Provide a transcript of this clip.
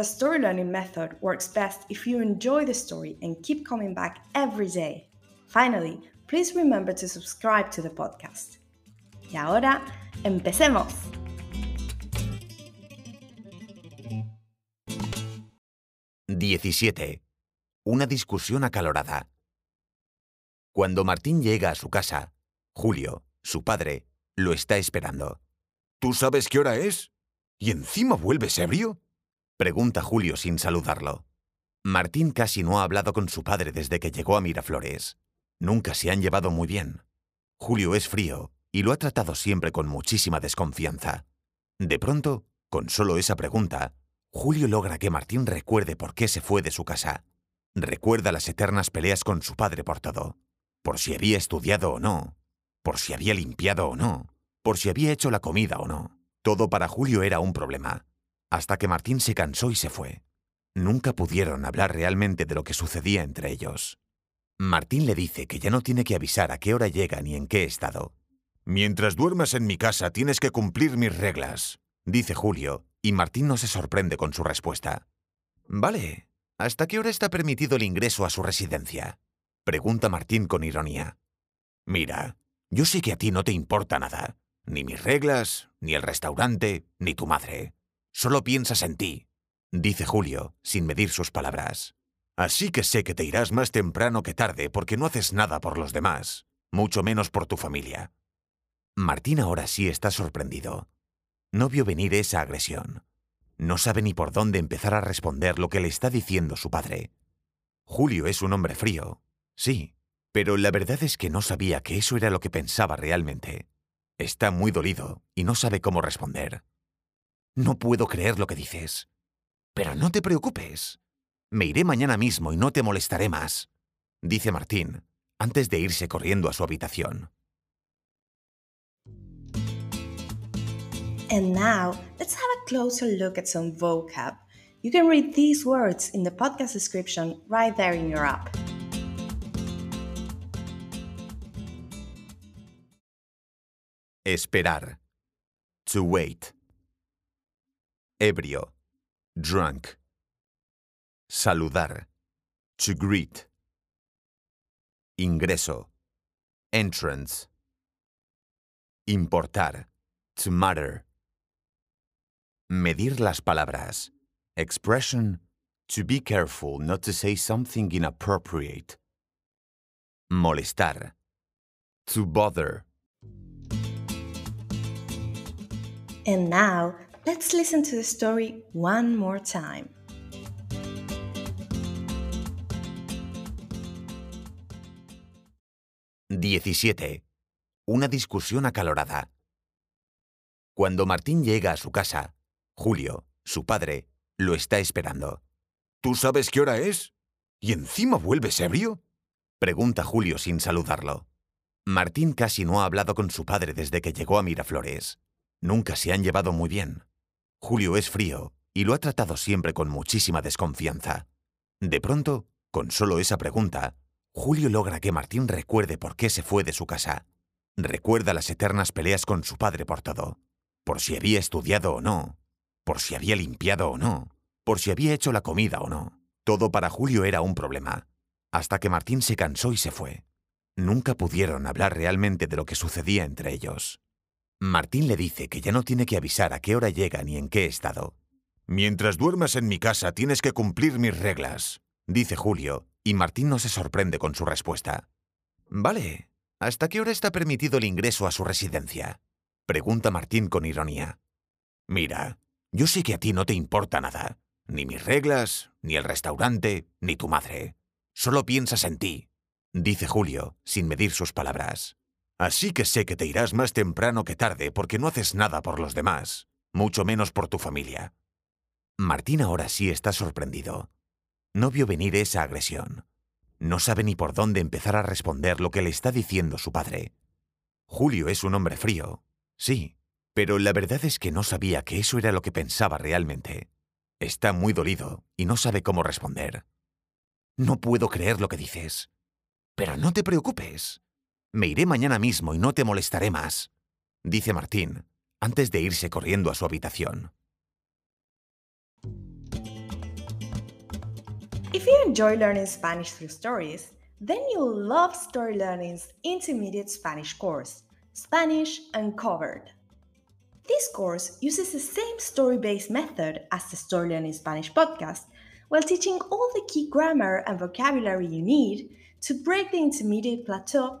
the story learning method works best if you enjoy the story and keep coming back every day. Finally, please remember to subscribe to the podcast. Y ahora, empecemos. «17. Una discusión acalorada. Cuando Martín llega a su casa, Julio, su padre, lo está esperando. ¿Tú sabes qué hora es? ¿Y encima vuelves ebrio? Pregunta Julio sin saludarlo. Martín casi no ha hablado con su padre desde que llegó a Miraflores. Nunca se han llevado muy bien. Julio es frío y lo ha tratado siempre con muchísima desconfianza. De pronto, con solo esa pregunta, Julio logra que Martín recuerde por qué se fue de su casa. Recuerda las eternas peleas con su padre por todo. Por si había estudiado o no. Por si había limpiado o no. Por si había hecho la comida o no. Todo para Julio era un problema hasta que Martín se cansó y se fue. Nunca pudieron hablar realmente de lo que sucedía entre ellos. Martín le dice que ya no tiene que avisar a qué hora llega ni en qué estado. Mientras duermas en mi casa tienes que cumplir mis reglas, dice Julio, y Martín no se sorprende con su respuesta. Vale, ¿hasta qué hora está permitido el ingreso a su residencia? pregunta Martín con ironía. Mira, yo sé que a ti no te importa nada, ni mis reglas, ni el restaurante, ni tu madre. Solo piensas en ti, dice Julio, sin medir sus palabras. Así que sé que te irás más temprano que tarde porque no haces nada por los demás, mucho menos por tu familia. Martín ahora sí está sorprendido. No vio venir esa agresión. No sabe ni por dónde empezar a responder lo que le está diciendo su padre. Julio es un hombre frío, sí, pero la verdad es que no sabía que eso era lo que pensaba realmente. Está muy dolido y no sabe cómo responder. No puedo creer lo que dices. Pero no te preocupes. Me iré mañana mismo y no te molestaré más, dice Martín, antes de irse corriendo a su habitación. And now, let's have a closer look at some vocab. You can read these words in the podcast description right there in your app. Esperar. To wait ebrio, drunk. Saludar, to greet. Ingreso, entrance. Importar, to matter. Medir las palabras, expression, to be careful not to say something inappropriate. Molestar, to bother. And now, Let's listen to the story one more time. «17. Una discusión acalorada. Cuando Martín llega a su casa, Julio, su padre, lo está esperando. ¿Tú sabes qué hora es? ¿Y encima vuelves ebrio? Pregunta Julio sin saludarlo. Martín casi no ha hablado con su padre desde que llegó a Miraflores. Nunca se han llevado muy bien. Julio es frío y lo ha tratado siempre con muchísima desconfianza. De pronto, con solo esa pregunta, Julio logra que Martín recuerde por qué se fue de su casa. Recuerda las eternas peleas con su padre por todo. Por si había estudiado o no. Por si había limpiado o no. Por si había hecho la comida o no. Todo para Julio era un problema. Hasta que Martín se cansó y se fue. Nunca pudieron hablar realmente de lo que sucedía entre ellos. Martín le dice que ya no tiene que avisar a qué hora llega ni en qué estado. Mientras duermas en mi casa tienes que cumplir mis reglas, dice Julio, y Martín no se sorprende con su respuesta. Vale, ¿hasta qué hora está permitido el ingreso a su residencia? Pregunta Martín con ironía. Mira, yo sé que a ti no te importa nada, ni mis reglas, ni el restaurante, ni tu madre. Solo piensas en ti, dice Julio, sin medir sus palabras. Así que sé que te irás más temprano que tarde porque no haces nada por los demás, mucho menos por tu familia. Martín ahora sí está sorprendido. No vio venir esa agresión. No sabe ni por dónde empezar a responder lo que le está diciendo su padre. Julio es un hombre frío, sí, pero la verdad es que no sabía que eso era lo que pensaba realmente. Está muy dolido y no sabe cómo responder. No puedo creer lo que dices. Pero no te preocupes. Me iré mañana mismo y no te molestaré más, dice Martín, antes de irse corriendo a su habitación. If you enjoy learning Spanish through stories, then you'll love Story Learning's intermediate Spanish course, Spanish Uncovered. This course uses the same story based method as the Story Learning Spanish podcast while teaching all the key grammar and vocabulary you need to break the intermediate plateau